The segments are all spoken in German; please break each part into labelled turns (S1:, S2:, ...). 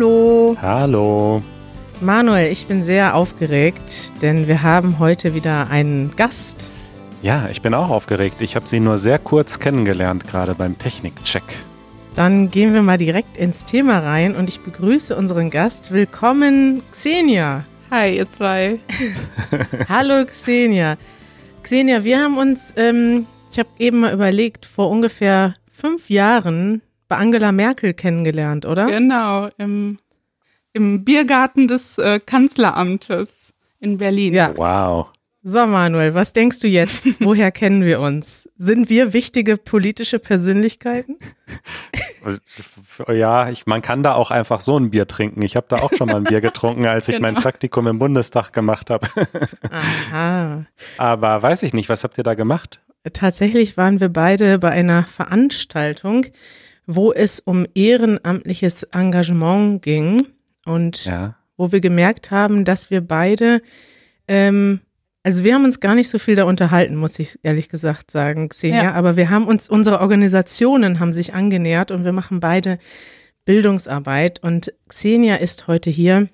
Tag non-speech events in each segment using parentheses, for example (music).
S1: Hallo.
S2: Hallo.
S1: Manuel, ich bin sehr aufgeregt, denn wir haben heute wieder einen Gast.
S2: Ja, ich bin auch aufgeregt. Ich habe sie nur sehr kurz kennengelernt, gerade beim Technikcheck.
S1: Dann gehen wir mal direkt ins Thema rein und ich begrüße unseren Gast. Willkommen, Xenia.
S3: Hi, ihr zwei. (laughs)
S1: Hallo, Xenia. Xenia, wir haben uns, ähm, ich habe eben mal überlegt, vor ungefähr fünf Jahren bei Angela Merkel kennengelernt, oder?
S3: Genau, im, im Biergarten des äh, Kanzleramtes in Berlin.
S1: Ja.
S2: Wow.
S1: So, Manuel, was denkst du jetzt? (laughs) Woher kennen wir uns? Sind wir wichtige politische Persönlichkeiten?
S2: Ja, ich, man kann da auch einfach so ein Bier trinken. Ich habe da auch schon mal ein Bier getrunken, als ich genau. mein Praktikum im Bundestag gemacht habe.
S1: Aha.
S2: Aber weiß ich nicht, was habt ihr da gemacht?
S1: Tatsächlich waren wir beide bei einer Veranstaltung, wo es um ehrenamtliches Engagement ging und
S2: ja.
S1: wo wir gemerkt haben, dass wir beide ähm, also wir haben uns gar nicht so viel da unterhalten, muss ich ehrlich gesagt sagen, Xenia. Ja. Aber wir haben uns, unsere Organisationen haben sich angenähert und wir machen beide Bildungsarbeit. Und Xenia ist heute hier,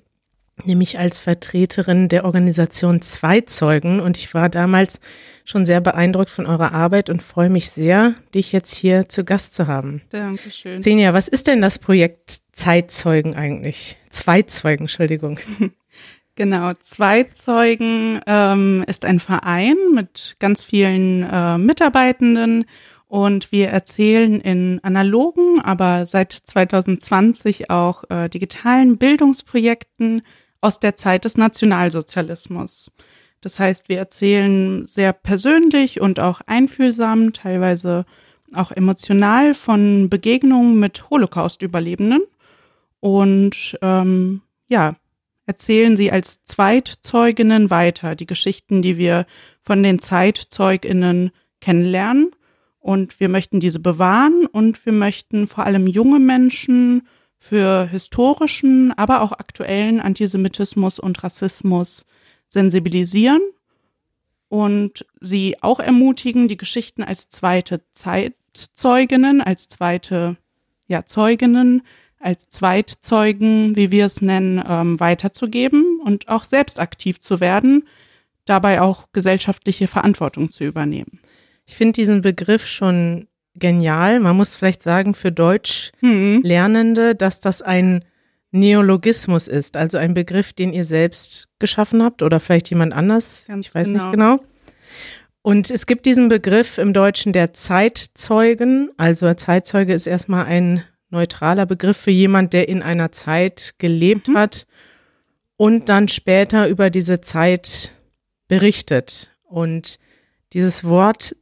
S1: nämlich als Vertreterin der Organisation Zweizeugen. Und ich war damals schon sehr beeindruckt von eurer Arbeit und freue mich sehr, dich jetzt hier zu Gast zu haben.
S3: Dankeschön.
S1: Xenia, was ist denn das Projekt Zeitzeugen eigentlich? Zweizeugen, Entschuldigung. (laughs)
S3: Genau, Zweizeugen ähm, ist ein Verein mit ganz vielen äh, Mitarbeitenden und wir erzählen in analogen, aber seit 2020 auch äh, digitalen Bildungsprojekten aus der Zeit des Nationalsozialismus. Das heißt, wir erzählen sehr persönlich und auch einfühlsam, teilweise auch emotional von Begegnungen mit Holocaust-Überlebenden. Und ähm, ja, erzählen sie als Zweitzeuginnen weiter, die Geschichten, die wir von den Zeitzeuginnen kennenlernen. Und wir möchten diese bewahren und wir möchten vor allem junge Menschen für historischen, aber auch aktuellen Antisemitismus und Rassismus sensibilisieren und sie auch ermutigen, die Geschichten als zweite Zeitzeuginnen, als zweite ja, Zeuginnen als Zweitzeugen, wie wir es nennen, ähm, weiterzugeben und auch selbst aktiv zu werden, dabei auch gesellschaftliche Verantwortung zu übernehmen.
S1: Ich finde diesen Begriff schon genial. Man muss vielleicht sagen für Deutschlernende, mhm. dass das ein Neologismus ist, also ein Begriff, den ihr selbst geschaffen habt oder vielleicht jemand anders.
S3: Ganz
S1: ich weiß
S3: genau.
S1: nicht genau. Und es gibt diesen Begriff im Deutschen der Zeitzeugen. Also Zeitzeuge ist erstmal ein neutraler Begriff für jemand, der in einer Zeit gelebt mhm. hat und dann später über diese Zeit berichtet. Und dieses Wort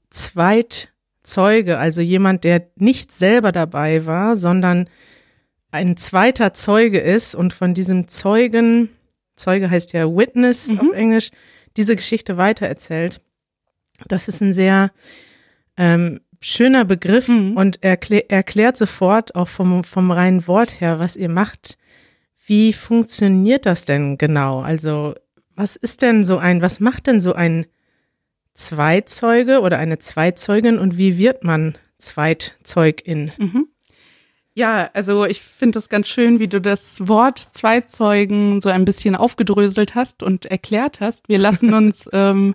S1: Zweitzeuge, also jemand, der nicht selber dabei war, sondern ein zweiter Zeuge ist und von diesem Zeugen, Zeuge heißt ja Witness mhm. auf Englisch, diese Geschichte weitererzählt. Das ist ein sehr ähm, schöner Begriff mhm. und erklär, erklärt sofort auch vom, vom reinen Wort her, was ihr macht. Wie funktioniert das denn genau? Also, was ist denn so ein, was macht denn so ein Zweizeuge oder eine Zweizeugin und wie wird man Zweitzeugin?
S3: Mhm. Ja, also ich finde das ganz schön, wie du das Wort Zweizeugen so ein bisschen aufgedröselt hast und erklärt hast. Wir lassen (laughs) uns ähm,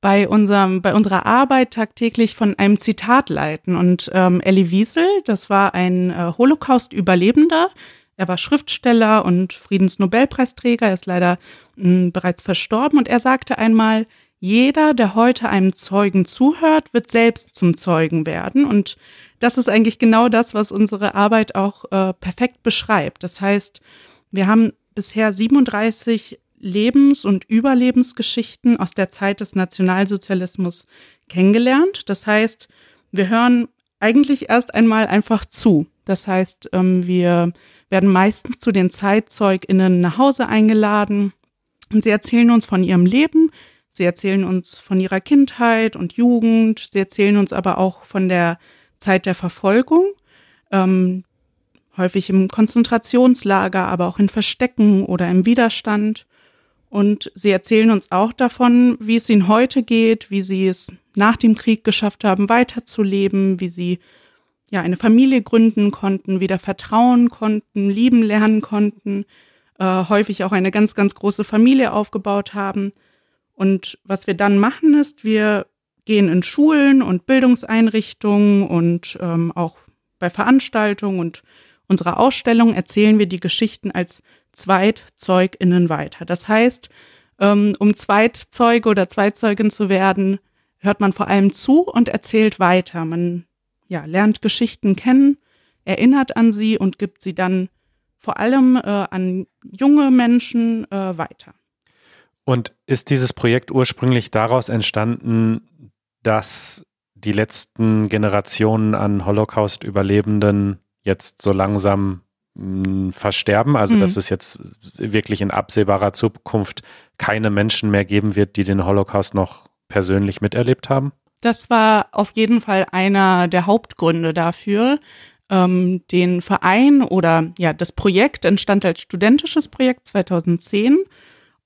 S3: bei unserem, bei unserer Arbeit tagtäglich von einem Zitat leiten. Und ähm, Elie Wiesel, das war ein äh, Holocaust-Überlebender. Er war Schriftsteller und Friedensnobelpreisträger. Er ist leider mh, hm, bereits verstorben. Und er sagte einmal, jeder, der heute einem Zeugen zuhört, wird selbst zum Zeugen werden. Und das ist eigentlich genau das, was unsere Arbeit auch äh, perfekt beschreibt. Das heißt, wir haben bisher 37 Lebens- und Überlebensgeschichten aus der Zeit des Nationalsozialismus kennengelernt. Das heißt, wir hören eigentlich erst einmal einfach zu. Das heißt, ähm, wir werden meistens zu den ZeitzeugInnen nach Hause eingeladen und sie erzählen uns von ihrem Leben. Sie erzählen uns von ihrer Kindheit und Jugend. Sie erzählen uns aber auch von der Zeit der Verfolgung. Ähm, häufig im Konzentrationslager, aber auch in Verstecken oder im Widerstand. Und sie erzählen uns auch davon, wie es ihnen heute geht, wie sie es nach dem Krieg geschafft haben, weiterzuleben, wie sie ja eine Familie gründen konnten, wieder vertrauen konnten, lieben lernen konnten, äh, häufig auch eine ganz, ganz große Familie aufgebaut haben. Und was wir dann machen ist, wir gehen in Schulen und Bildungseinrichtungen und ähm, auch bei Veranstaltungen und unserer Ausstellung erzählen wir die Geschichten als ZweitzeugInnen weiter. Das heißt, ähm, um Zweitzeuge oder Zweitzeugin zu werden, hört man vor allem zu und erzählt weiter. Man ja, lernt Geschichten kennen, erinnert an sie und gibt sie dann vor allem äh, an junge Menschen äh, weiter.
S2: Und ist dieses Projekt ursprünglich daraus entstanden, dass die letzten Generationen an Holocaust-Überlebenden jetzt so langsam mh, hm, versterben? Also, mhm. dass es jetzt wirklich in absehbarer Zukunft keine Menschen mehr geben wird, die den Holocaust noch persönlich miterlebt haben?
S3: Das war auf jeden Fall einer der Hauptgründe dafür. Ähm, den Verein oder ja, das Projekt entstand als studentisches Projekt 2010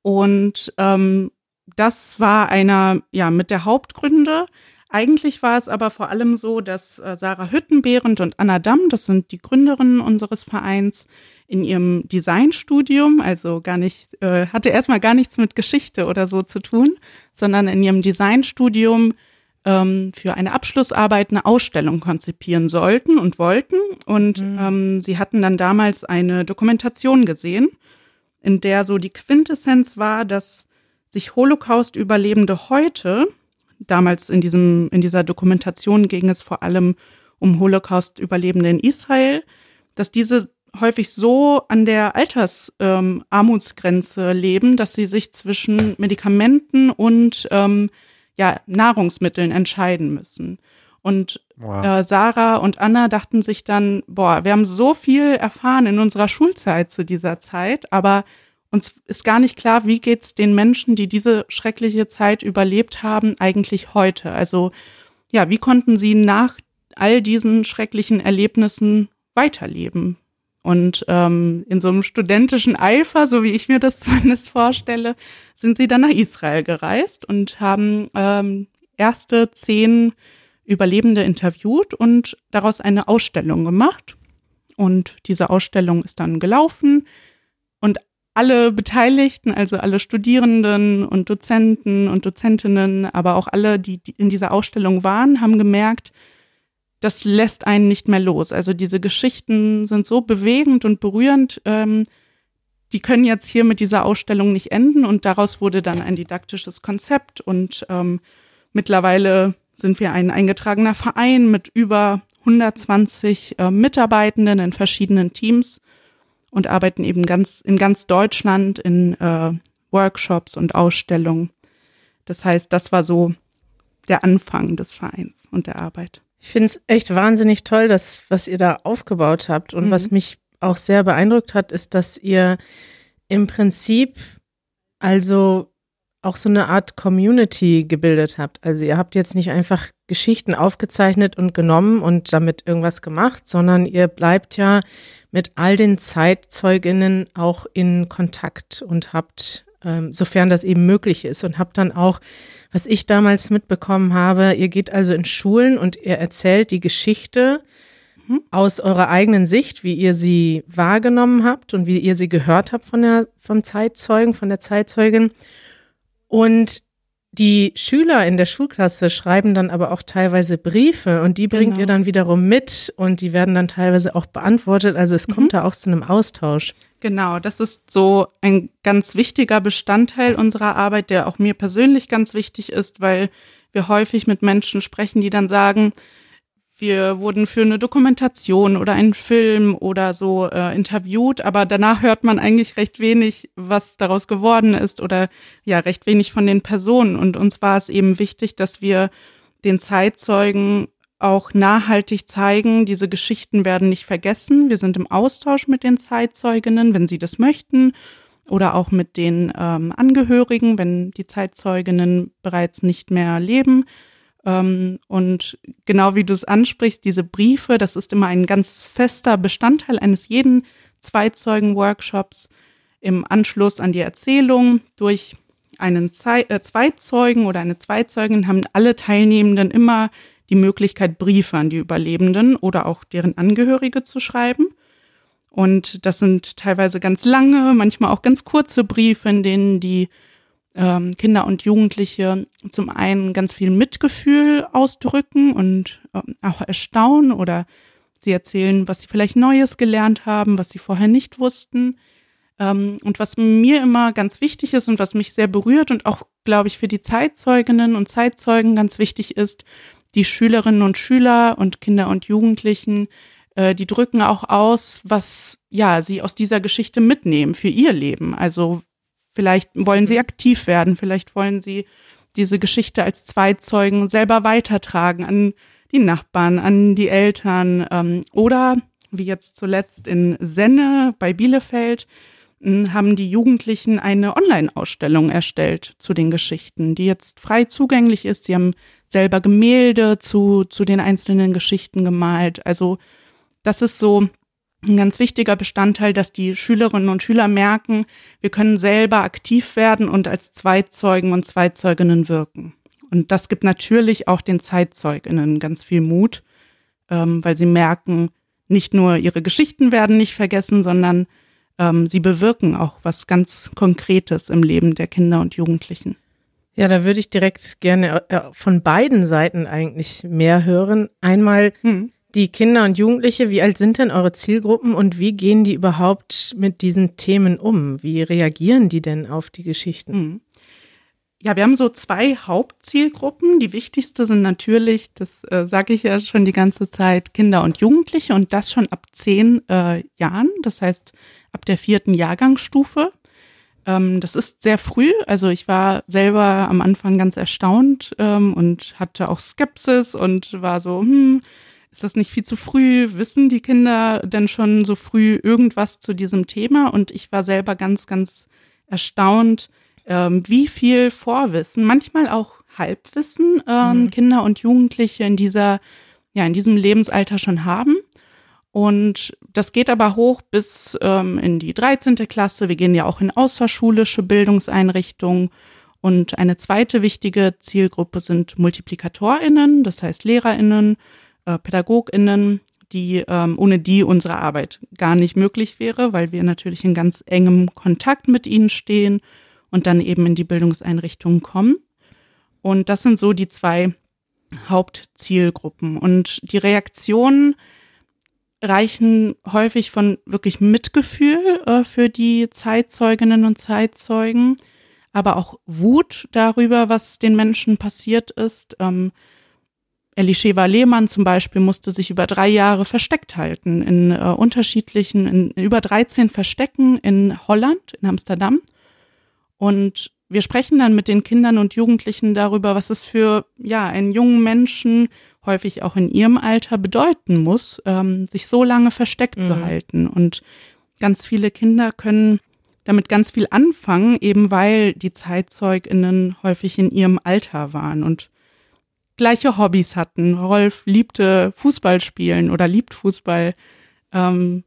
S3: und ähm, das war einer ja mit der Hauptgründe. Eigentlich war es aber vor allem so, dass äh, Sarah Hüttenbehrend und Anna Damm, das sind die Gründerinnen unseres Vereins, in ihrem Designstudium, also gar nicht, äh, hatte erstmal gar nichts mit Geschichte oder so zu tun, sondern in ihrem Designstudium ähm, für eine Abschlussarbeit eine Ausstellung konzipieren sollten und wollten. Und mhm. ähm, sie hatten dann damals eine Dokumentation gesehen, in der so die Quintessenz war, dass sich Holocaust-Überlebende heute, damals in diesem, in dieser Dokumentation ging es vor allem um Holocaust-Überlebende in Israel, dass diese häufig so an der Altersarmutsgrenze ähm, leben, dass sie sich zwischen Medikamenten und ähm, ja, Nahrungsmitteln entscheiden müssen. Und wow. äh, Sarah und Anna dachten sich dann, boah, wir haben so viel erfahren in unserer Schulzeit zu dieser Zeit, aber uns ist gar nicht klar, wie geht's den Menschen, die diese schreckliche Zeit überlebt haben, eigentlich heute? Also ja, wie konnten sie nach all diesen schrecklichen Erlebnissen weiterleben? Und ähm, in so einem studentischen Eifer, so wie ich mir das (laughs) zumindest vorstelle, sind sie dann nach Israel gereist und haben ähm, erste zehn Überlebende interviewt und daraus eine Ausstellung gemacht. Und diese Ausstellung ist dann gelaufen und alle Beteiligten, also alle Studierenden und Dozenten und Dozentinnen, aber auch alle, die in dieser Ausstellung waren, haben gemerkt, das lässt einen nicht mehr los. Also diese Geschichten sind so bewegend und berührend, ähm, die können jetzt hier mit dieser Ausstellung nicht enden und daraus wurde dann ein didaktisches Konzept und ähm, mittlerweile sind wir ein eingetragener Verein mit über 120 äh, Mitarbeitenden in verschiedenen Teams und arbeiten eben ganz in ganz Deutschland in äh, Workshops und Ausstellungen. Das heißt, das war so der Anfang des Vereins und der Arbeit.
S1: Ich finde es echt wahnsinnig toll, das, was ihr da aufgebaut habt. Und mhm. was mich auch sehr beeindruckt hat, ist, dass ihr im Prinzip also auch so eine Art Community gebildet habt. Also ihr habt jetzt nicht einfach Geschichten aufgezeichnet und genommen und damit irgendwas gemacht, sondern ihr bleibt ja mit all den Zeitzeuginnen auch in Kontakt und habt, ähm, sofern das eben möglich ist, und habt dann auch was ich damals mitbekommen habe, ihr geht also in Schulen und ihr erzählt die Geschichte mhm. aus eurer eigenen Sicht, wie ihr sie wahrgenommen habt und wie ihr sie gehört habt von der, vom Zeitzeugen, von der Zeitzeugin. Und die Schüler in der Schulklasse schreiben dann aber auch teilweise Briefe und die bringt genau. ihr dann wiederum mit und die werden dann teilweise auch beantwortet. Also es mhm. kommt da auch zu einem Austausch.
S3: Genau, das ist so ein ganz wichtiger Bestandteil unserer Arbeit, der auch mir persönlich ganz wichtig ist, weil wir häufig mit Menschen sprechen, die dann sagen, wir wurden für eine Dokumentation oder einen Film oder so äh, interviewt, aber danach hört man eigentlich recht wenig, was daraus geworden ist oder ja, recht wenig von den Personen. Und uns war es eben wichtig, dass wir den Zeitzeugen auch nachhaltig zeigen, diese Geschichten werden nicht vergessen. Wir sind im Austausch mit den Zeitzeuginnen, wenn sie das möchten, oder auch mit den ähm, Angehörigen, wenn die Zeitzeuginnen bereits nicht mehr leben. Ähm, und genau wie du es ansprichst, diese Briefe, das ist immer ein ganz fester Bestandteil eines jeden Zeitzeugen-Workshops im Anschluss an die Erzählung durch einen Zei äh, Zweizeugen oder eine Zweizeugin haben alle Teilnehmenden immer die Möglichkeit, Briefe an die Überlebenden oder auch deren Angehörige zu schreiben. Und das sind teilweise ganz lange, manchmal auch ganz kurze Briefe, in denen die ähm, Kinder und Jugendliche zum einen ganz viel Mitgefühl ausdrücken und ähm, auch erstaunen oder sie erzählen, was sie vielleicht Neues gelernt haben, was sie vorher nicht wussten. Ähm, und was mir immer ganz wichtig ist und was mich sehr berührt und auch, glaube ich, für die Zeitzeuginnen und Zeitzeugen ganz wichtig ist, die Schülerinnen und Schüler und Kinder und Jugendlichen, äh, die drücken auch aus, was ja sie aus dieser Geschichte mitnehmen für ihr Leben. Also vielleicht wollen sie aktiv werden, vielleicht wollen sie diese Geschichte als Zweitzeugen selber weitertragen an die Nachbarn, an die Eltern ähm, oder wie jetzt zuletzt in Senne bei Bielefeld haben die Jugendlichen eine Online-Ausstellung erstellt zu den Geschichten, die jetzt frei zugänglich ist. Sie haben selber Gemälde zu, zu den einzelnen Geschichten gemalt. Also das ist so ein ganz wichtiger Bestandteil, dass die Schülerinnen und Schüler merken, wir können selber aktiv werden und als Zweitzeugen und Zweizeuginnen wirken. Und das gibt natürlich auch den Zeitzeuginnen ganz viel Mut, ähm, weil sie merken, nicht nur ihre Geschichten werden nicht vergessen, sondern ähm, sie bewirken auch was ganz Konkretes im Leben der Kinder und Jugendlichen.
S1: Ja, da würde ich direkt gerne äh, von beiden Seiten eigentlich mehr hören. Einmal hm. Die Kinder und Jugendliche, wie alt sind denn eure Zielgruppen und wie gehen die überhaupt mit diesen Themen um? Wie reagieren die denn auf die Geschichten? Hm.
S3: Ja, wir haben so zwei Hauptzielgruppen. Die wichtigste sind natürlich, das äh, sage ich ja schon die ganze Zeit, Kinder und Jugendliche und das schon ab zehn äh, Jahren. Das heißt, ab der vierten Jahrgangsstufe. Ähm, das ist sehr früh. Also ich war selber am Anfang ganz erstaunt ähm, und hatte auch Skepsis und war so, hm, ist das nicht viel zu früh? Wissen die Kinder denn schon so früh irgendwas zu diesem Thema? Und ich war selber ganz, ganz erstaunt, ähm, wie viel Vorwissen, manchmal auch Halbwissen ähm, mhm. Kinder und Jugendliche in dieser, ja, in diesem Lebensalter schon haben. Und das geht aber hoch bis ähm, in die 13. Klasse. Wir gehen ja auch in außerschulische Bildungseinrichtungen. Und eine zweite wichtige Zielgruppe sind MultiplikatorInnen, das heißt LehrerInnen, äh, PädagogInnen, die, ähm, ohne die unsere Arbeit gar nicht möglich wäre, weil wir natürlich in ganz engem Kontakt mit ihnen stehen und dann eben in die Bildungseinrichtungen kommen. Und das sind so die zwei Hauptzielgruppen. Und die Reaktionen reichen häufig von wirklich Mitgefühl äh, für die Zeitzeuginnen und Zeitzeugen, aber auch Wut darüber, was den Menschen passiert ist. Ähm, Elisheva Lehmann zum Beispiel musste sich über drei Jahre versteckt halten in äh, unterschiedlichen, in, in über 13 Verstecken in Holland, in Amsterdam. Und wir sprechen dann mit den Kindern und Jugendlichen darüber, was es für ja einen jungen Menschen häufig auch in ihrem Alter bedeuten muss, ähm, sich so lange versteckt mhm. zu halten. Und ganz viele Kinder können damit ganz viel anfangen, eben weil die ZeitzeugInnen häufig in ihrem Alter waren und gleiche Hobbys hatten. Rolf liebte Fußball spielen oder liebt Fußball. Ähm,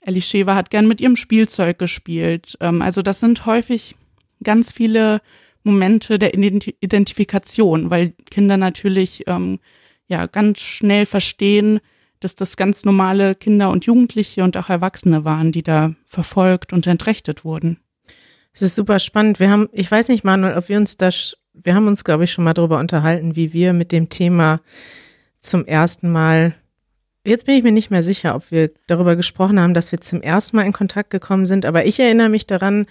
S3: Elisheva hat gern mit ihrem Spielzeug gespielt. Ähm, also das sind häufig ganz viele Momente der Identifikation, weil Kinder natürlich ähm, ja ganz schnell verstehen, dass das ganz normale Kinder und Jugendliche und auch Erwachsene waren, die da verfolgt und entrechtet wurden.
S1: Es ist super spannend. Wir haben, ich weiß nicht, Manuel, ob wir uns da, wir haben uns, glaube ich, schon mal darüber unterhalten, wie wir mit dem Thema zum ersten Mal, jetzt bin ich mir nicht mehr sicher, ob wir darüber gesprochen haben, dass wir zum ersten Mal in Kontakt gekommen sind, aber ich erinnere mich daran,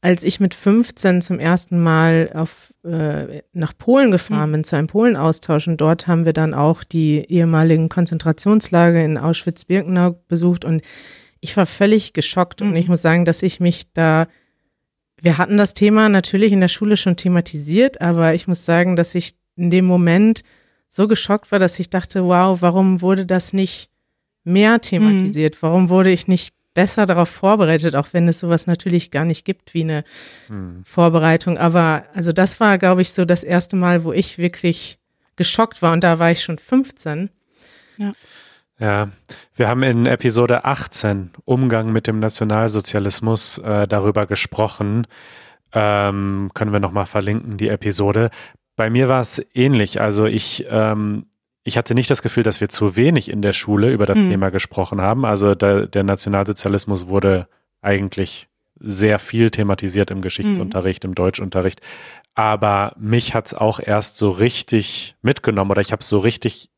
S1: als ich mit 15 zum ersten Mal auf, äh, nach Polen gefahren bin, mhm. zu einem Polenaustausch und dort haben wir dann auch die ehemaligen Konzentrationslager in Auschwitz-Birkenau besucht und ich war völlig geschockt mhm. und ich muss sagen, dass ich mich da, wir hatten das Thema natürlich in der Schule schon thematisiert, aber ich muss sagen, dass ich in dem Moment so geschockt war, dass ich dachte, wow, warum wurde das nicht mehr thematisiert? Mhm. Warum wurde ich nicht besser darauf vorbereitet, auch wenn es sowas natürlich gar nicht gibt wie eine hm. Vorbereitung. Aber also das war, glaube ich, so das erste Mal, wo ich wirklich geschockt war und da war ich schon 15.
S2: Ja. Ja, wir haben in Episode 18 Umgang mit dem Nationalsozialismus äh, darüber gesprochen. Ähm, können wir nochmal verlinken, die Episode. Bei mir war es ähnlich. Also ich, ähm, ich hatte nicht das Gefühl, dass wir zu wenig in der Schule über das mhm. Thema gesprochen haben. Also der, der Nationalsozialismus wurde eigentlich sehr viel thematisiert im Geschichtsunterricht, mhm. im Deutschunterricht. Aber mich hat's auch erst so richtig mitgenommen oder ich habe es so richtig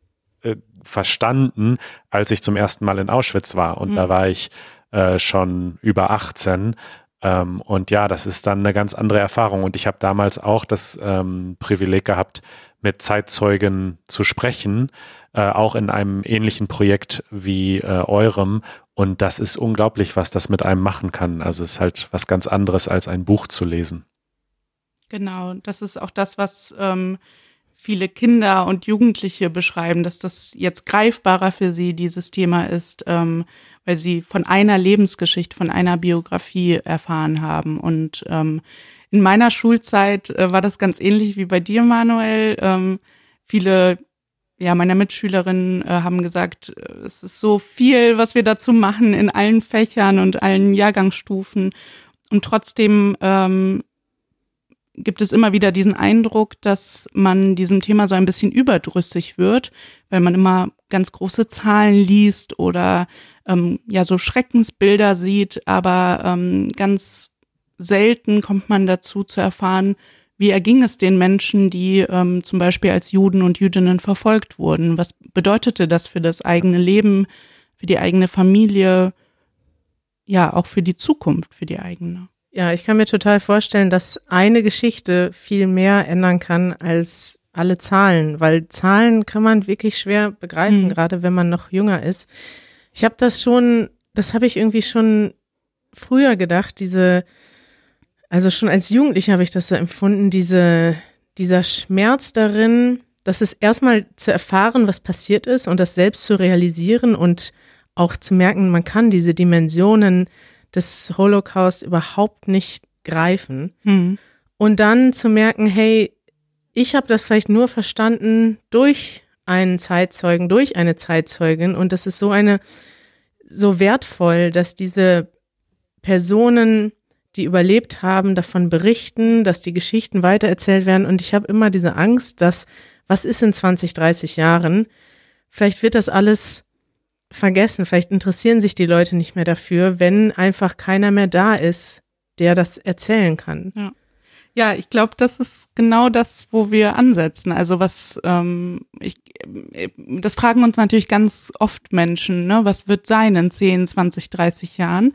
S2: äh, verstanden, als ich zum ersten Mal in Auschwitz war. Und mhm. da war ich äh, schon über 18. Ähm, und ja, das ist dann eine ganz andere Erfahrung. Und ich habe damals auch das ähm, Privileg gehabt, mit Zeitzeugen zu sprechen, äh, auch in einem ähnlichen Projekt wie äh, eurem. Und das ist unglaublich, was das mit einem machen kann. Also es ist halt was ganz anderes, als ein Buch zu lesen.
S3: Genau, das ist auch das, was ähm, viele Kinder und Jugendliche beschreiben, dass das jetzt greifbarer für sie dieses Thema ist, ähm, weil sie von einer Lebensgeschichte, von einer Biografie erfahren haben. Und ähm, in meiner Schulzeit äh, war das ganz ähnlich wie bei dir, Manuel. Ähm, viele ja, meiner Mitschülerinnen äh, haben gesagt, äh, es ist so viel, was wir dazu machen in allen Fächern und allen Jahrgangsstufen. Und trotzdem ähm, gibt es immer wieder diesen Eindruck, dass man diesem Thema so ein bisschen überdrüssig wird, weil man immer ganz große Zahlen liest oder ähm, ja so Schreckensbilder sieht, aber ähm, ganz selten kommt man dazu zu erfahren, wie erging es den Menschen, die ähm, zum Beispiel als Juden und Jüdinnen verfolgt wurden? Was bedeutete das für das eigene Leben, für die eigene Familie, ja, auch für die Zukunft, für die eigene?
S1: Ja, ich kann mir total vorstellen, dass eine Geschichte viel mehr ändern kann als alle Zahlen, weil Zahlen kann man wirklich schwer begreifen, mhm. gerade wenn man noch jünger ist. Ich habe das schon, das habe ich irgendwie schon früher gedacht, diese also schon als Jugendliche habe ich das so empfunden, diese, dieser Schmerz darin, das ist erstmal zu erfahren, was passiert ist und das selbst zu realisieren und auch zu merken, man kann diese Dimensionen des Holocaust überhaupt nicht greifen. Mhm. Und dann zu merken, hey, ich habe das vielleicht nur verstanden durch einen Zeitzeugen, durch eine Zeitzeugin und das ist so eine, so wertvoll, dass diese Personen die überlebt haben, davon berichten, dass die Geschichten weitererzählt werden. Und ich habe immer diese Angst, dass, was ist in 20, 30 Jahren? Vielleicht wird das alles vergessen, vielleicht interessieren sich die Leute nicht mehr dafür, wenn einfach keiner mehr da ist, der das erzählen kann.
S3: Ja. Ja, ich glaube, das ist genau das, wo wir ansetzen. Also was ähm, ich, das fragen uns natürlich ganz oft Menschen, ne? Was wird sein in 10, 20, 30 Jahren?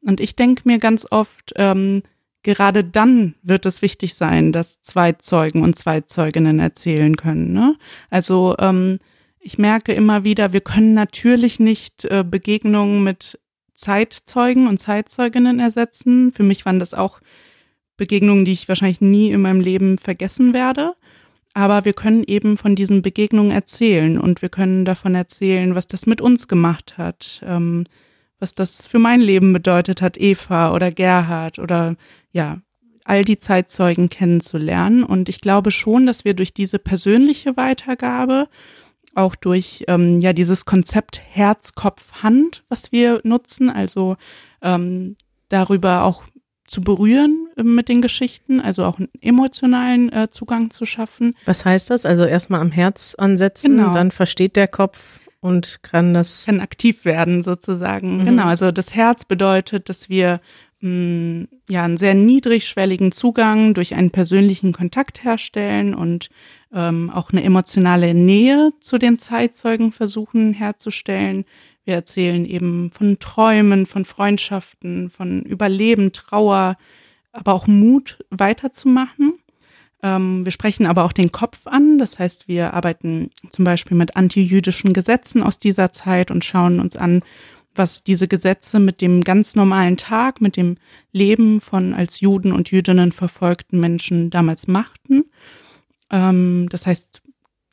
S3: Und ich denke mir ganz oft, ähm, gerade dann wird es wichtig sein, dass zwei Zeugen und zwei Zeuginnen erzählen können. Ne? Also ähm, ich merke immer wieder, wir können natürlich nicht äh, Begegnungen mit Zeitzeugen und Zeitzeuginnen ersetzen. Für mich waren das auch Begegnungen, die ich wahrscheinlich nie in meinem Leben vergessen werde. Aber wir können eben von diesen Begegnungen erzählen und wir können davon erzählen, was das mit uns gemacht hat. Ähm, was das für mein Leben bedeutet hat, Eva oder Gerhard oder ja, all die Zeitzeugen kennenzulernen. Und ich glaube schon, dass wir durch diese persönliche Weitergabe, auch durch ähm, ja dieses Konzept Herz, Kopf, Hand, was wir nutzen, also ähm, darüber auch zu berühren äh, mit den Geschichten, also auch einen emotionalen äh, Zugang zu schaffen.
S1: Was heißt das? Also erstmal am Herz ansetzen, genau. dann versteht der Kopf und kann das.
S3: Kann aktiv werden sozusagen. Mhm. Genau, also das Herz bedeutet, dass wir mm, ja einen sehr niedrigschwelligen Zugang durch einen persönlichen Kontakt herstellen und ähm, auch eine emotionale Nähe zu den Zeitzeugen versuchen herzustellen. Wir erzählen eben von Träumen, von Freundschaften, von Überleben, Trauer, aber auch Mut weiterzumachen. Ähm, wir sprechen aber auch den Kopf an. Das heißt, wir arbeiten zum Beispiel mit antijüdischen Gesetzen aus dieser Zeit und schauen uns an, was diese Gesetze mit dem ganz normalen Tag, mit dem Leben von als Juden und Jüdinnen verfolgten Menschen damals machten. Ähm, das heißt,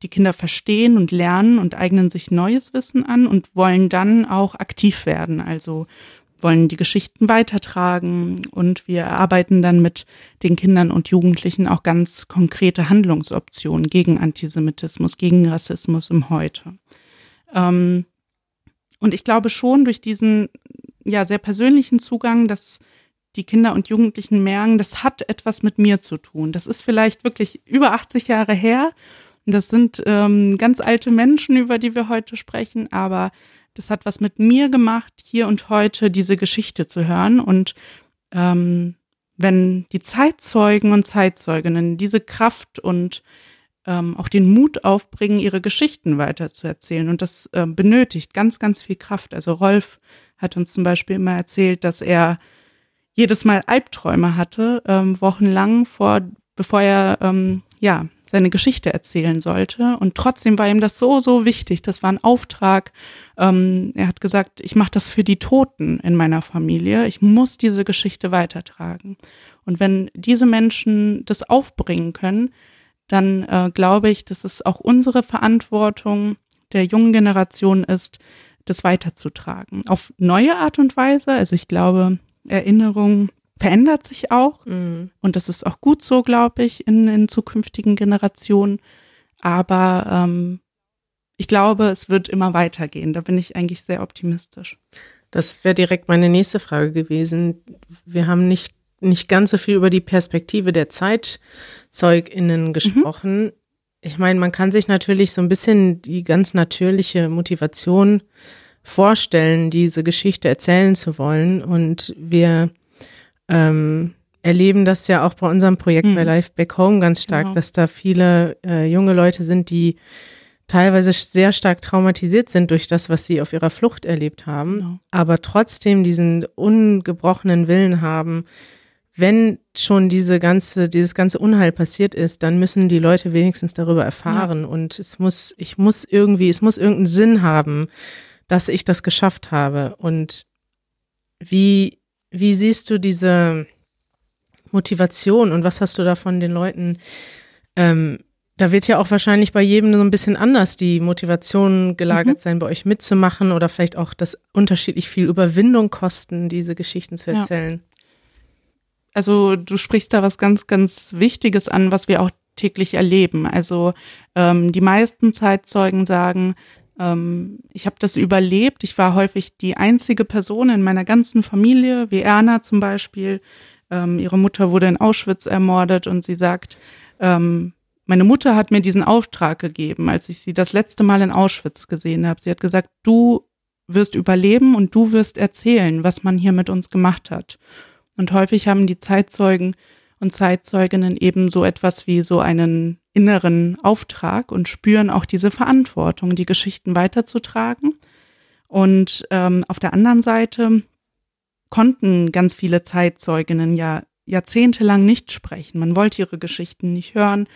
S3: die Kinder verstehen und lernen und eignen sich neues Wissen an und wollen dann auch aktiv werden. Also wollen die Geschichten weitertragen und wir arbeiten dann mit den Kindern und Jugendlichen auch ganz konkrete Handlungsoptionen gegen Antisemitismus, gegen Rassismus im Heute. Ähm, und ich glaube schon durch diesen ja sehr persönlichen Zugang, dass die Kinder und Jugendlichen merken, das hat etwas mit mir zu tun. Das ist vielleicht wirklich über 80 Jahre her Das sind ähm, ganz alte Menschen, über die wir heute sprechen, aber das hat was mit mir gemacht, hier und heute diese Geschichte zu hören. Und ähm, wenn die Zeitzeugen und Zeitzeuginnen diese Kraft und ähm, auch den Mut aufbringen, ihre Geschichten weiterzuerzählen. Und das äh, benötigt ganz, ganz viel Kraft. Also Rolf hat uns zum Beispiel immer erzählt, dass er jedes Mal Albträume hatte, ähm, wochenlang vor, bevor er ähm, ja seine Geschichte erzählen sollte. Und trotzdem war ihm das so, so wichtig. Das war ein Auftrag. Ähm, er hat gesagt, ich mache das für die Toten in meiner Familie. Ich muss diese Geschichte weitertragen. Und wenn diese Menschen das aufbringen können, dann äh, glaube ich, dass es auch unsere Verantwortung der jungen Generation ist, das weiterzutragen. Auf neue Art und Weise. Also ich glaube, Erinnerung verändert sich auch. Mhm. Und das ist auch gut so, glaube ich, in, in zukünftigen Generationen. Aber ähm, ich glaube, es wird immer weitergehen. Da bin ich eigentlich sehr optimistisch.
S1: Das wäre direkt meine nächste Frage gewesen. Wir haben nicht nicht ganz so viel über die Perspektive der ZeitzeugInnen mhm. gesprochen. Mhm. Ich meine, man kann sich natürlich so ein bisschen die ganz natürliche Motivation vorstellen, diese Geschichte erzählen zu wollen. Und wir ähm, erleben das ja auch bei unserem Projekt mhm. bei Life Back Home ganz stark, genau. dass da viele äh, junge Leute sind, die teilweise sehr stark traumatisiert sind durch das, was sie auf ihrer Flucht erlebt haben, genau. aber trotzdem diesen ungebrochenen Willen haben, wenn schon diese ganze, dieses ganze Unheil passiert ist, dann müssen die Leute wenigstens darüber erfahren. Ja. Und es muss, ich muss irgendwie, es muss irgendeinen Sinn haben, dass ich das geschafft habe. Und wie, wie siehst du diese Motivation und was hast du da von den Leuten? Ähm, da wird ja auch wahrscheinlich bei jedem so ein bisschen anders die Motivation gelagert mhm. sein, bei euch mitzumachen oder vielleicht auch das unterschiedlich viel Überwindung kosten, diese Geschichten zu erzählen. Ja.
S3: Also du sprichst da was ganz, ganz Wichtiges an, was wir auch täglich erleben. Also ähm, die meisten Zeitzeugen sagen, ähm, ich habe das überlebt. Ich war häufig die einzige Person in meiner ganzen Familie, wie Erna zum Beispiel. Ähm, ihre Mutter wurde in Auschwitz ermordet und sie sagt, ähm, meine Mutter hat mir diesen Auftrag gegeben, als ich sie das letzte Mal in Auschwitz gesehen habe. Sie hat gesagt, du wirst überleben und du wirst erzählen, was man hier mit uns gemacht hat. Und häufig haben die Zeitzeugen und Zeitzeuginnen eben so etwas wie so einen inneren Auftrag und spüren auch diese Verantwortung, die Geschichten weiterzutragen. Und ähm, auf der anderen Seite konnten ganz viele Zeitzeuginnen ja jahrzehntelang nicht sprechen. Man wollte ihre Geschichten nicht hören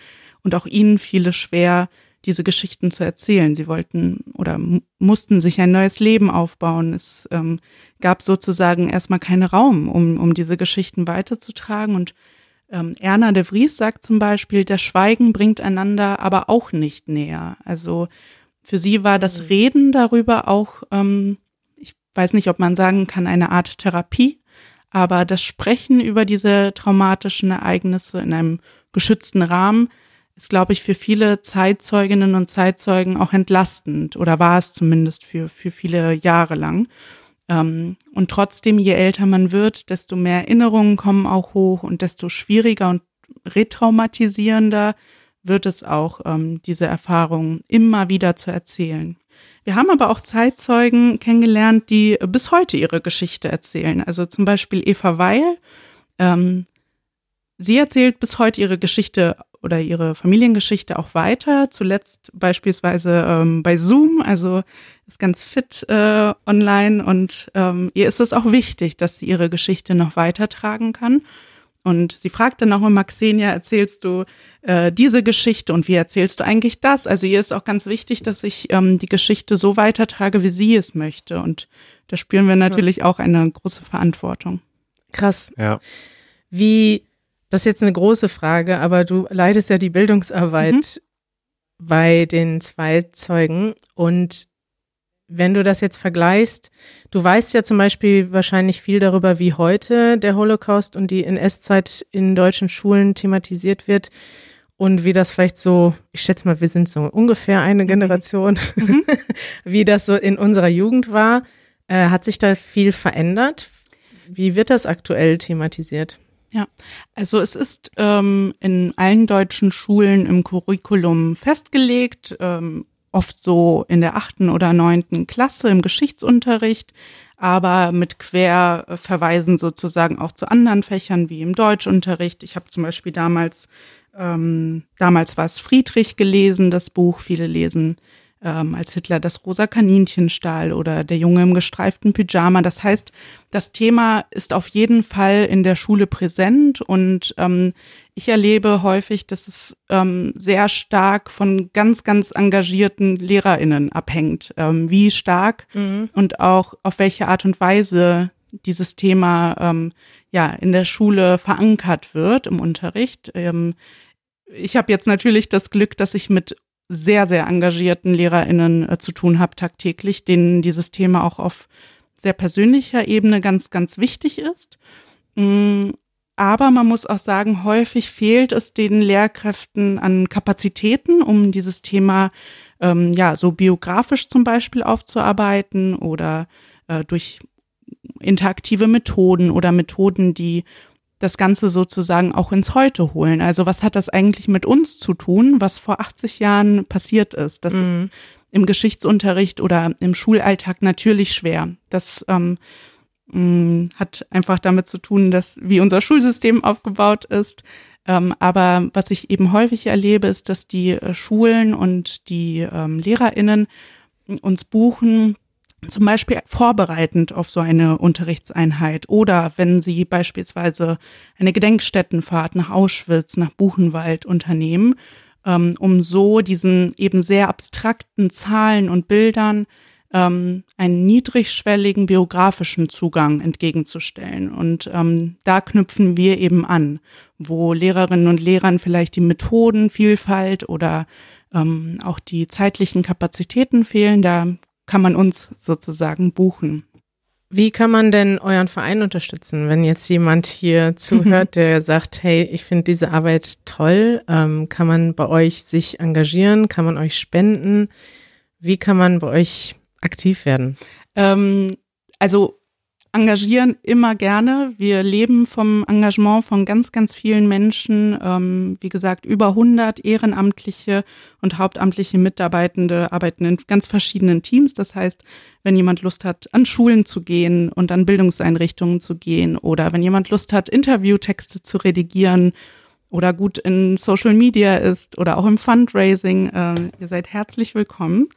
S3: und auch ihnen fiel es schwer, diese Geschichten zu erzählen. Sie wollten oder mussten sich ein neues Leben aufbauen. Es ähm, gab sozusagen erstmal keinen Raum, um, um diese Geschichten weiterzutragen. Und ähm, Erna de Vries sagt zum Beispiel, der Schweigen bringt einander aber auch nicht näher. Also für sie war das mhm. Reden darüber auch, ähm, ich weiß nicht, ob man sagen kann, eine Art Therapie, aber das Sprechen über diese traumatischen Ereignisse in einem geschützten Rahmen ist, glaube ich, für viele Zeitzeuginnen und Zeitzeugen auch entlastend oder war es zumindest für, für viele Jahre lang. Ähm, und trotzdem, je älter man wird, desto mehr Erinnerungen kommen auch hoch und desto schwieriger und retraumatisierender wird es auch, ähm, diese Erfahrungen immer wieder zu erzählen. Wir haben aber auch Zeitzeugen kennengelernt, die bis heute ihre Geschichte erzählen. Also zum Beispiel Eva Weil. Ähm, sie erzählt bis heute ihre Geschichte oder ihre Familiengeschichte auch weiter. Zuletzt beispielsweise ähm, bei Zoom, also ist ganz fit äh, online und ähm, ihr ist es auch wichtig, dass sie ihre Geschichte noch weitertragen kann. Und sie fragt dann auch immer, Xenia, erzählst du äh, diese Geschichte und wie erzählst du eigentlich das? Also ihr ist auch ganz wichtig, dass ich ähm, die Geschichte so weitertrage, wie sie es möchte. Und da spüren wir natürlich ja. auch eine große Verantwortung.
S1: Krass. Ja. Wie das ist jetzt eine große Frage, aber du leitest ja die Bildungsarbeit mhm. bei den Zweizeugen und wenn du das jetzt vergleichst, du weißt ja zum Beispiel wahrscheinlich viel darüber, wie heute der Holocaust und die NS-Zeit in deutschen Schulen thematisiert wird und wie das vielleicht so, ich schätze mal, wir sind so ungefähr eine mhm. Generation, mhm. (laughs) wie das so in unserer Jugend war. Äh, hat sich da viel verändert? Wie wird das aktuell thematisiert?
S3: Ja, also es ist ähm, in allen deutschen Schulen im Curriculum festgelegt, ähm, oft so in der achten oder neunten Klasse im Geschichtsunterricht, aber mit Querverweisen sozusagen auch zu anderen Fächern wie im Deutschunterricht. Ich habe zum Beispiel damals, ähm, damals war es Friedrich gelesen, das Buch, viele lesen ähm, als Hitler das rosa Kaninchen stahl oder der Junge im gestreiften Pyjama. Das heißt, das Thema ist auf jeden Fall in der Schule präsent und ähm, ich erlebe häufig, dass es ähm, sehr stark von ganz, ganz engagierten LehrerInnen abhängt, ähm, wie stark mhm. und auch auf welche Art und Weise dieses Thema ähm, ja in der Schule verankert wird im Unterricht. Ähm, ich habe jetzt natürlich das Glück, dass ich mit sehr, sehr engagierten LehrerInnen äh, zu tun habe tagtäglich, denen dieses Thema auch auf sehr persönlicher Ebene ganz, ganz wichtig ist. Mm, aber man muss auch sagen, häufig fehlt es den Lehrkräften an Kapazitäten, um dieses Thema ähm, ja so biografisch zum Beispiel aufzuarbeiten oder äh, durch interaktive Methoden oder Methoden, die das Ganze sozusagen auch ins Heute holen. Also was hat das eigentlich mit uns zu tun, was vor 80 Jahren passiert ist? Das mhm. ist im Geschichtsunterricht oder im Schulalltag natürlich schwer. Das ähm, mh, mm, hat einfach damit zu tun, dass wie unser Schulsystem aufgebaut ist. Ähm, aber was ich eben häufig erlebe, ist, dass die äh, Schulen und die ähm, LehrerInnen uns buchen, zum Beispiel vorbereitend auf so eine Unterrichtseinheit oder wenn Sie beispielsweise eine Gedenkstättenfahrt nach Auschwitz, nach Buchenwald unternehmen, ähm, um so diesen eben sehr abstrakten Zahlen und Bildern ähm, einen niedrigschwelligen biografischen Zugang entgegenzustellen. Und ähm, da knüpfen wir eben an, wo Lehrerinnen und Lehrern vielleicht die Methodenvielfalt oder ähm, auch die zeitlichen Kapazitäten fehlen. Da kann man uns sozusagen buchen.
S1: Wie kann man denn euren Verein unterstützen, wenn jetzt jemand hier (laughs) zuhört, der sagt, hey, ich finde diese Arbeit toll, ähm, kann man bei euch sich engagieren, kann man euch spenden? Wie kann man bei euch aktiv werden?
S3: Ähm, also engagieren immer gerne. Wir leben vom Engagement von ganz, ganz vielen Menschen. Ähm, wie gesagt, über 100 ehrenamtliche und hauptamtliche Mitarbeitende arbeiten in ganz verschiedenen Teams. Das heißt, wenn jemand Lust hat, an Schulen zu gehen und an Bildungseinrichtungen zu gehen oder wenn jemand Lust hat, Interviewtexte zu redigieren oder gut in Social Media ist oder auch im Fundraising, äh, ihr seid herzlich willkommen.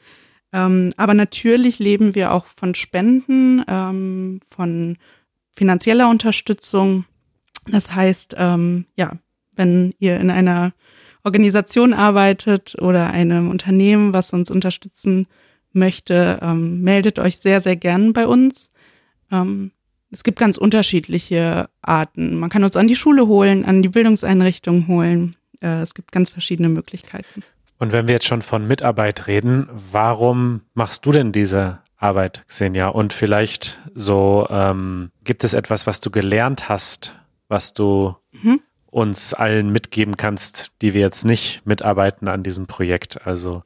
S3: Ähm, aber natürlich leben wir auch von Spenden, ähm, von finanzieller Unterstützung. Das heißt, ähm, ja, wenn ihr in einer Organisation arbeitet oder einem Unternehmen, was uns unterstützen möchte, ähm, meldet euch sehr, sehr gern bei uns. Ähm, es gibt ganz unterschiedliche Arten. Man kann uns an die Schule holen, an die Bildungseinrichtung holen. Äh, es gibt ganz verschiedene Möglichkeiten.
S2: Und wenn wir jetzt schon von Mitarbeit reden, warum machst du denn diese Arbeit, Xenia? Und vielleicht so, ähm, gibt es etwas, was du gelernt hast, was du mhm. uns allen mitgeben kannst, die wir jetzt nicht mitarbeiten an diesem Projekt? Also,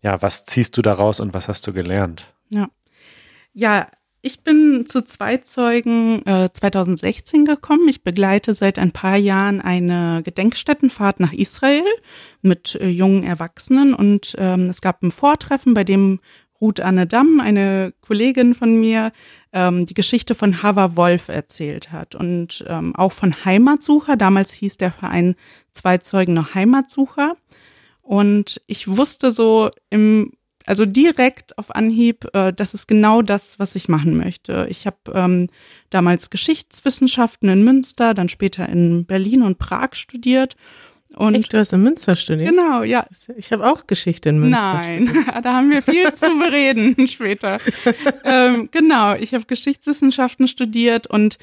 S2: ja, was ziehst du daraus und was hast du gelernt?
S3: Ja. Ja, ich bin zu Zweizeugen äh, 2016 gekommen. Ich begleite seit ein paar Jahren eine Gedenkstättenfahrt nach Israel mit äh, jungen Erwachsenen und ähm, es gab ein Vortreffen, bei dem Ruth Anne Damm, eine Kollegin von mir, ähm, die Geschichte von Hava Wolf erzählt hat und ähm, auch von Heimatsucher. Damals hieß der Verein Zweizeugen noch Heimatsucher. Und ich wusste so im also direkt auf Anhieb, äh, das ist genau das, was ich machen möchte. Ich habe ähm, damals Geschichtswissenschaften in Münster, dann später in Berlin und Prag studiert.
S1: Und Echt, du hast in Münster studiert?
S3: Genau, ja.
S1: Ich habe auch Geschichte in Münster
S3: Nein, studiert. (laughs) da haben wir viel zu bereden (laughs) später. ähm, genau, ich habe Geschichtswissenschaften studiert und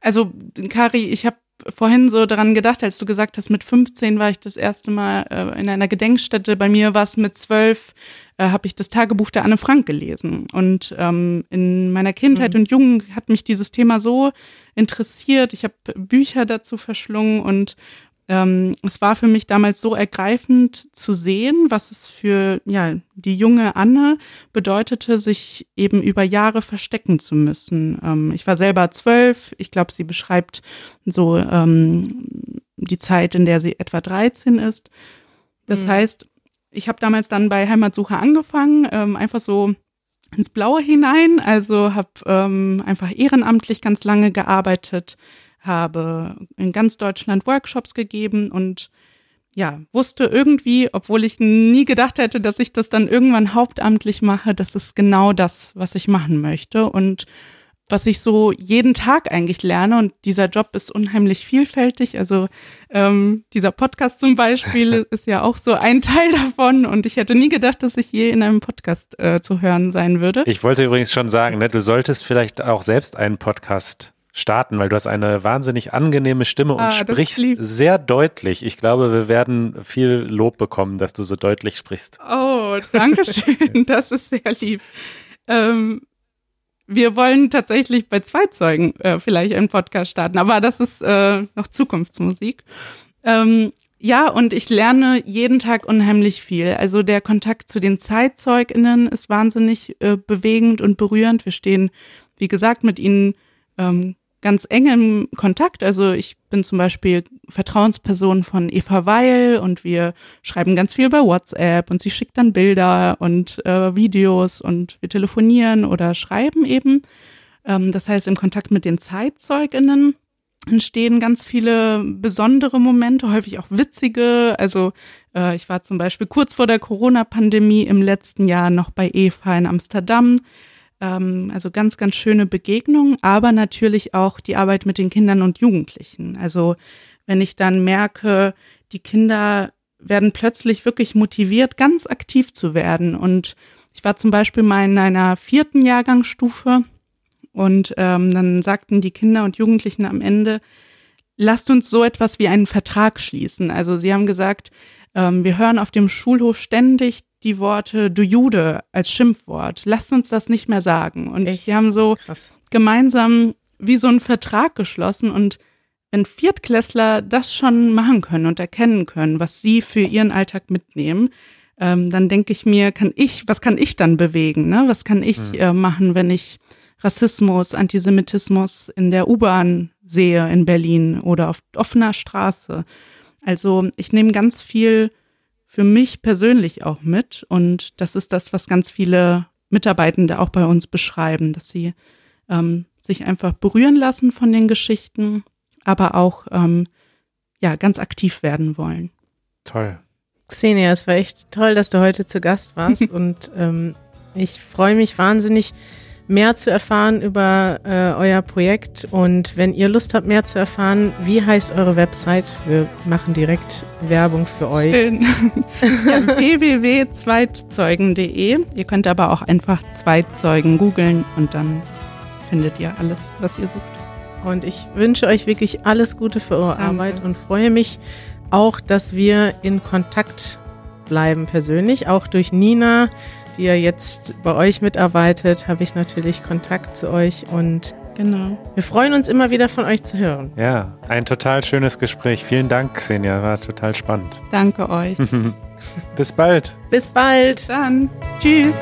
S3: also Kari, ich habe vorhin so daran gedacht, als du gesagt hast, mit 15 war ich das erste Mal äh, in einer Gedenkstätte. Bei mir war es mit 12, äh, habe ich das Tagebuch der Anne Frank gelesen. Und ähm, in meiner Kindheit mhm. und Jugend hat mich dieses Thema so interessiert. Ich habe Bücher dazu verschlungen und ähm, es war für mich damals so ergreifend zu sehen, was es für ja, die junge Anne bedeutete, sich eben über Jahre verstecken zu müssen. Ähm, ich war selber zwölf. Ich glaube, sie beschreibt so ähm, die Zeit, in der sie etwa 13 ist. Das mhm. heißt, ich habe damals dann bei Heimatsuche angefangen, ähm, einfach so ins Blaue hinein. Also habe ähm, einfach ehrenamtlich ganz lange gearbeitet, habe in ganz Deutschland Workshops gegeben und ja, wusste irgendwie, obwohl ich nie gedacht hätte, dass ich das dann irgendwann hauptamtlich mache, das ist genau das, was ich machen möchte und was ich so jeden Tag eigentlich lerne. Und dieser Job ist unheimlich vielfältig. Also ähm, dieser Podcast zum Beispiel (laughs) ist ja auch so ein Teil davon. Und ich hätte nie gedacht, dass ich je in einem Podcast äh, zu hören sein würde.
S2: Ich wollte übrigens schon sagen, ne, du solltest vielleicht auch selbst einen Podcast starten, weil du hast eine wahnsinnig angenehme Stimme und ah, sprichst sehr deutlich. Ich glaube, wir werden viel Lob bekommen, dass du so deutlich sprichst.
S3: Oh, danke schön. (laughs) das ist sehr lieb. Ähm, wir wollen tatsächlich bei zwei Zeugen äh, vielleicht einen Podcast starten, aber das ist äh, noch Zukunftsmusik. Ähm, ja, und ich lerne jeden Tag unheimlich viel. Also der Kontakt zu den ZeitzeugInnen ist wahnsinnig äh, bewegend und berührend. Wir stehen, wie gesagt, mit ihnen ähm, ganz engem Kontakt. Also ich bin zum Beispiel Vertrauensperson von Eva Weil und wir schreiben ganz viel bei WhatsApp und sie schickt dann Bilder und äh, Videos und wir telefonieren oder schreiben eben. Ähm, das heißt, im Kontakt mit den ZeitzeugInnen entstehen ganz viele besondere Momente, häufig auch witzige. Also äh, ich war zum Beispiel kurz vor der Corona-Pandemie im letzten Jahr noch bei Eva in Amsterdam ähm, also ganz, ganz schöne Begegnungen, aber natürlich auch die Arbeit mit den Kindern und Jugendlichen. Also wenn ich dann merke, die Kinder werden plötzlich wirklich motiviert, ganz aktiv zu werden. Und ich war zum Beispiel mal in einer vierten Jahrgangsstufe und ähm, dann sagten die Kinder und Jugendlichen am Ende, lasst uns so etwas wie einen Vertrag schließen. Also sie haben gesagt, ähm, wir hören auf dem Schulhof ständig die Worte du Jude als Schimpfwort. Lasst uns das nicht mehr sagen. Und Echt? die haben so Krass. gemeinsam wie so einen Vertrag geschlossen und wenn Viertklässler das schon machen können und erkennen können, was sie für ihren Alltag mitnehmen, ähm, dann denke ich mir, kann ich, was kann ich dann bewegen? Ne? Was kann ich mhm. äh, machen, wenn ich Rassismus, Antisemitismus in der U-Bahn sehe in Berlin oder auf offener Straße? Also ich nehme ganz viel für mich persönlich auch mit. Und das ist das, was ganz viele Mitarbeitende auch bei uns beschreiben, dass sie ähm, sich einfach berühren lassen von den Geschichten, aber auch ähm, ja ganz aktiv werden wollen.
S2: Toll.
S1: Xenia, es war echt toll, dass du heute zu Gast warst (laughs) und ähm, ich freue mich wahnsinnig, mehr zu erfahren über äh, euer Projekt. Und wenn ihr Lust habt, mehr zu erfahren, wie heißt eure Website? Wir machen direkt Werbung für euch. Schön. (laughs)
S3: ja, www.zweitzeugen.de. Ihr könnt aber auch einfach Zweitzeugen googeln und dann findet ihr alles, was ihr sucht.
S1: Und ich wünsche euch wirklich alles Gute für eure Danke. Arbeit und freue mich auch, dass wir in Kontakt bleiben persönlich, auch durch Nina die ja jetzt bei euch mitarbeitet, habe ich natürlich Kontakt zu euch und genau. Wir freuen uns immer wieder von euch zu hören.
S2: Ja, ein total schönes Gespräch. Vielen Dank, Xenia, war total spannend.
S3: Danke euch. (laughs)
S2: Bis bald.
S1: Bis bald.
S3: Dann. Tschüss.